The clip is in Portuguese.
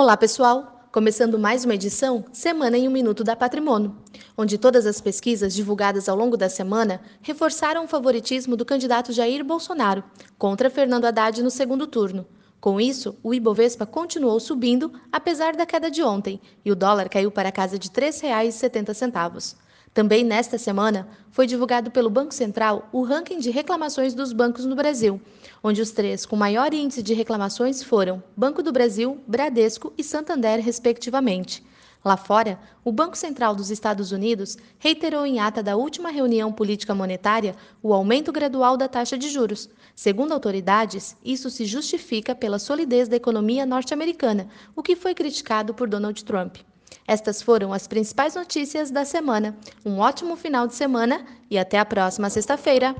Olá, pessoal! Começando mais uma edição Semana em um Minuto da Patrimônio, onde todas as pesquisas divulgadas ao longo da semana reforçaram o favoritismo do candidato Jair Bolsonaro contra Fernando Haddad no segundo turno. Com isso, o Ibovespa continuou subindo, apesar da queda de ontem, e o dólar caiu para a casa de R$ 3,70. Também nesta semana, foi divulgado pelo Banco Central o ranking de reclamações dos bancos no Brasil, onde os três com maior índice de reclamações foram Banco do Brasil, Bradesco e Santander, respectivamente. Lá fora, o Banco Central dos Estados Unidos reiterou em ata da última reunião política monetária o aumento gradual da taxa de juros. Segundo autoridades, isso se justifica pela solidez da economia norte-americana, o que foi criticado por Donald Trump. Estas foram as principais notícias da semana. Um ótimo final de semana e até a próxima sexta-feira.